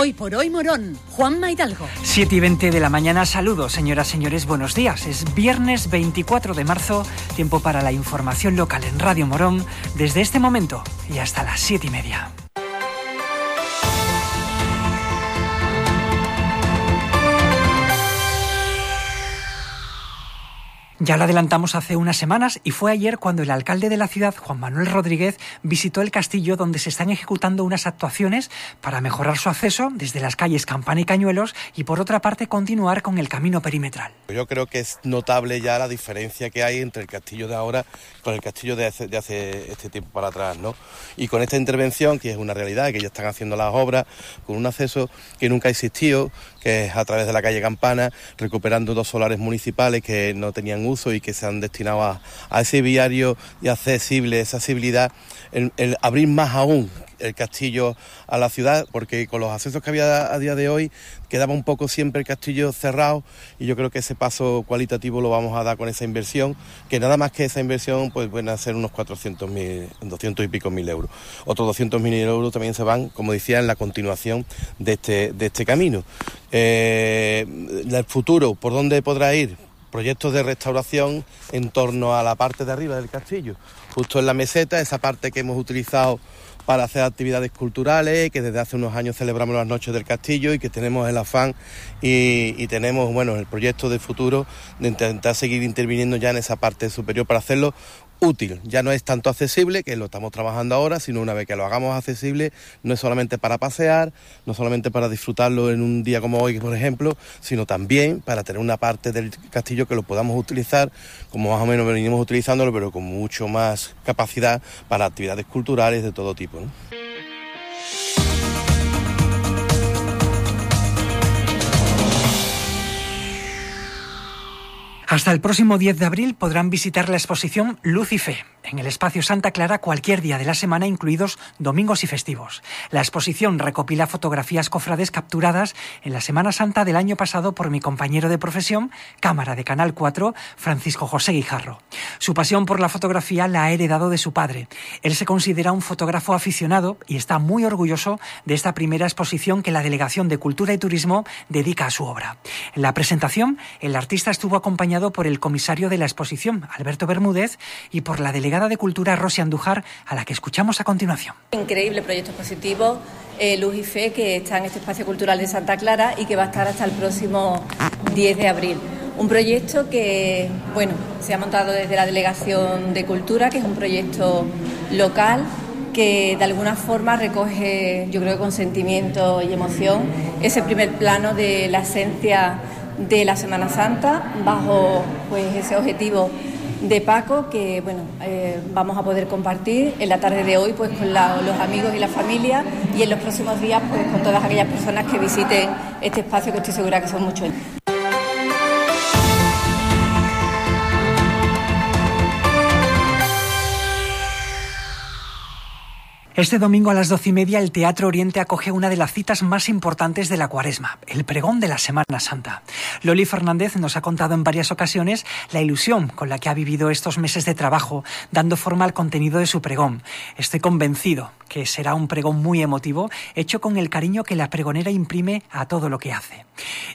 Hoy por hoy Morón, Juan Maidalgo. 7 y 20 de la mañana, saludos señoras, señores, buenos días. Es viernes 24 de marzo, tiempo para la información local en Radio Morón, desde este momento y hasta las 7 y media. Ya lo adelantamos hace unas semanas y fue ayer cuando el alcalde de la ciudad, Juan Manuel Rodríguez, visitó el castillo donde se están ejecutando unas actuaciones para mejorar su acceso desde las calles Campana y Cañuelos y por otra parte continuar con el camino perimetral. Yo creo que es notable ya la diferencia que hay entre el castillo de ahora con el castillo de hace, este tiempo para atrás, ¿no? Y con esta intervención, que es una realidad, que ya están haciendo las obras, con un acceso que nunca ha existido, que es a través de la calle Campana, recuperando dos solares municipales que no tenían uso y que se han destinado a, ese viario y accesible, esa accesibilidad, el, abrir más aún el castillo a la ciudad, porque con los accesos que había a día de hoy quedaba un poco siempre el castillo cerrado y yo creo que ese paso cualitativo lo vamos a dar con esa inversión, que nada más que esa inversión pues pueden ser unos 400 mil, 200 y pico mil euros. Otros 200 mil euros también se van, como decía, en la continuación de este, de este camino. Eh, el futuro, ¿por dónde podrá ir? proyectos de restauración en torno a la parte de arriba del castillo, justo en la meseta, esa parte que hemos utilizado para hacer actividades culturales, que desde hace unos años celebramos las noches del castillo y que tenemos el afán y, tenemos bueno el proyecto de futuro de intentar seguir interviniendo ya en esa parte superior para hacerlo útil. Ya no es tanto accesible, que lo estamos trabajando ahora, sino una vez que lo hagamos accesible, no es solamente para pasear, no solamente para disfrutarlo en un día como hoy, por ejemplo, sino también para tener una parte del castillo que lo podamos utilizar como más o menos venimos utilizándolo, pero con mucho más capacidad para actividades culturales de todo tipo. Hasta el próximo 10 de abril podrán visitar la exposición Luz y Fe en el espacio Santa Clara cualquier día de la semana, incluidos domingos y festivos. La exposición recopila fotografías cofrades capturadas en la Semana Santa del año pasado por mi compañero de profesión, cámara de Canal 4, Francisco José Guijarro. Su pasión por la fotografía la ha heredado de su padre. Él se considera un fotógrafo aficionado y está muy orgulloso de esta primera exposición que la Delegación de Cultura y Turismo dedica a su obra. En la presentación, el artista estuvo acompañado por el comisario de la exposición, Alberto Bermúdez, y por la de Cultura, Rosy Andújar, a la que escuchamos a continuación. Increíble proyecto positivo, eh, Luz y Fe, que está en este espacio cultural de Santa Clara y que va a estar hasta el próximo 10 de abril. Un proyecto que, bueno, se ha montado desde la Delegación de Cultura, que es un proyecto local que de alguna forma recoge, yo creo, con sentimiento y emoción, ese primer plano de la esencia de la Semana Santa, bajo pues ese objetivo de Paco que bueno eh, vamos a poder compartir en la tarde de hoy pues con los amigos y la familia y en los próximos días pues con todas aquellas personas que visiten este espacio que estoy segura que son muchos. Este domingo a las doce y media el Teatro Oriente acoge una de las citas más importantes de la cuaresma, el pregón de la Semana Santa. Loli Fernández nos ha contado en varias ocasiones la ilusión con la que ha vivido estos meses de trabajo, dando forma al contenido de su pregón. Estoy convencido que será un pregón muy emotivo, hecho con el cariño que la pregonera imprime a todo lo que hace.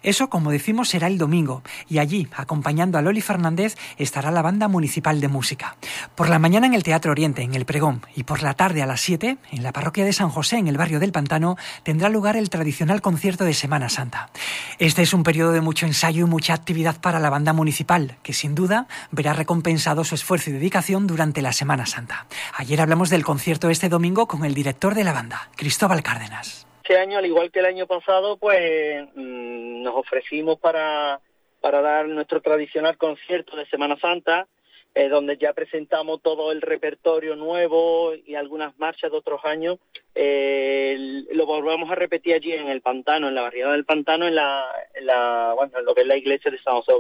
Eso, como decimos, será el domingo, y allí, acompañando a Loli Fernández, estará la banda municipal de música. Por la mañana en el Teatro Oriente, en el pregón, y por la tarde a las 7 en la parroquia de San José, en el barrio del Pantano, tendrá lugar el tradicional concierto de Semana Santa. Este es un periodo de mucho ensayo y mucha actividad para la banda municipal, que sin duda verá recompensado su esfuerzo y dedicación durante la Semana Santa. Ayer hablamos del concierto este domingo con el director de la banda, Cristóbal Cárdenas. Este año, al igual que el año pasado, pues mm, nos ofrecimos para, para dar nuestro tradicional concierto de Semana Santa eh, donde ya presentamos todo el repertorio nuevo y algunas marchas de otros años. Eh, lo volvemos a repetir allí en el pantano, en la barriada del pantano, en la, en la bueno, en lo que es la iglesia de San José.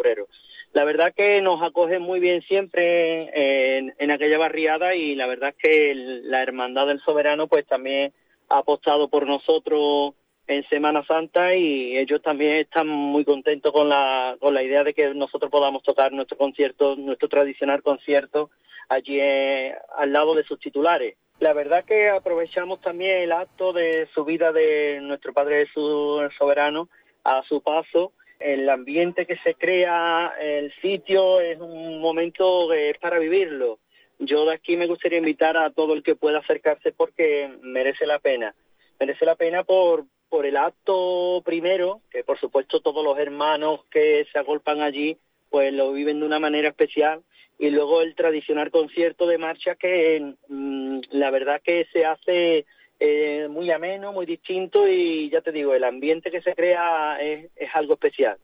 La verdad que nos acoge muy bien siempre en, aquella barriada y la verdad que la hermandad del soberano pues también ha apostado por nosotros en Semana Santa y ellos también están muy contentos con la, con la idea de que nosotros podamos tocar nuestro concierto, nuestro tradicional concierto allí eh, al lado de sus titulares. La verdad que aprovechamos también el acto de subida de nuestro Padre Jesús Soberano a su paso. El ambiente que se crea, el sitio, es un momento para vivirlo. Yo de aquí me gustaría invitar a todo el que pueda acercarse porque merece la pena. Merece la pena por, por el acto primero, que por supuesto todos los hermanos que se agolpan allí, pues lo viven de una manera especial, y luego el tradicional concierto de marcha que mm, la verdad que se hace eh, muy ameno, muy distinto, y ya te digo, el ambiente que se crea es, es algo especial.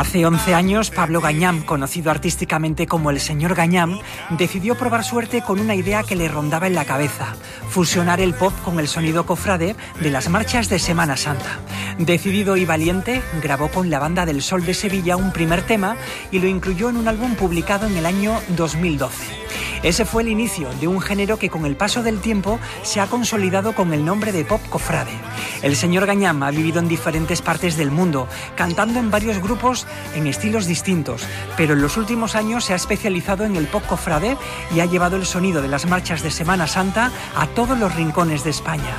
Hace 11 años, Pablo Gañam, conocido artísticamente como el señor Gañam, decidió probar suerte con una idea que le rondaba en la cabeza, fusionar el pop con el sonido cofrade de las marchas de Semana Santa. Decidido y valiente, grabó con la Banda del Sol de Sevilla un primer tema y lo incluyó en un álbum publicado en el año 2012. Ese fue el inicio de un género que con el paso del tiempo se ha consolidado con el nombre de pop cofrade. El señor Gañam ha vivido en diferentes partes del mundo, cantando en varios grupos en estilos distintos, pero en los últimos años se ha especializado en el pop cofrade y ha llevado el sonido de las marchas de Semana Santa a todos los rincones de España.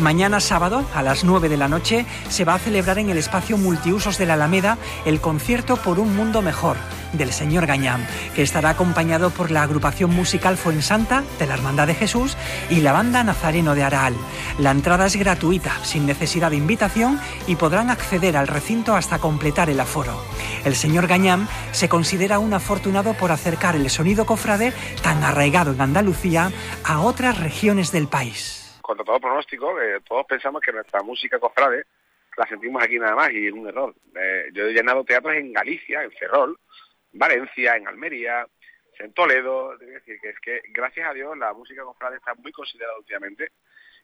Mañana sábado, a las 9 de la noche, se va a celebrar en el espacio multiusos de la Alameda el concierto por un mundo mejor del señor Gañam, que estará acompañado por la agrupación musical Fuensanta de la Hermandad de Jesús y la banda Nazareno de Araal. La entrada es gratuita, sin necesidad de invitación y podrán acceder al recinto hasta completar el aforo. El señor Gañam se considera un afortunado por acercar el sonido cofrade tan arraigado en Andalucía a otras regiones del país. Contra todo pronóstico, eh, todos pensamos que nuestra música cofrade la sentimos aquí nada más y es un error. Eh, yo he llenado teatros en Galicia, en Ferrol, Valencia, en Almería, en Toledo. Es decir, que es que gracias a Dios la música cofrade está muy considerada últimamente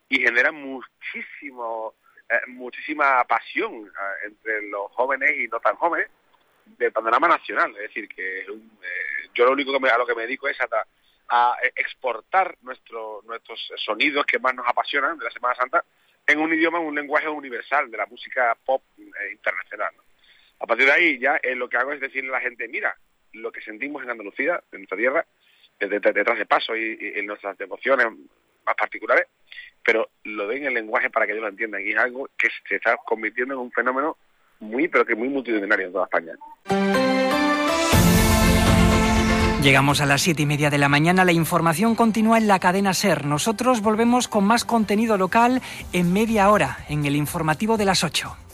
y genera muchísimo, eh, muchísima pasión eh, entre los jóvenes y no tan jóvenes del panorama nacional. Es decir, que eh, yo lo único que a lo que me dedico es a, a exportar nuestro, nuestros sonidos que más nos apasionan de la Semana Santa en un idioma, en un lenguaje universal de la música pop internacional. A partir de ahí ya lo que hago es decirle a la gente, mira, lo que sentimos en Andalucía, en nuestra tierra, detrás de paso y, en nuestras devociones más particulares, pero lo den en el lenguaje para que ellos lo entiendan. Y es algo que se está convirtiendo en un fenómeno muy, pero que muy multitudinario en toda España. Llegamos a las siete y media de la mañana. La información continúa en la cadena Ser. Nosotros volvemos con más contenido local en media hora, en el informativo de las 8.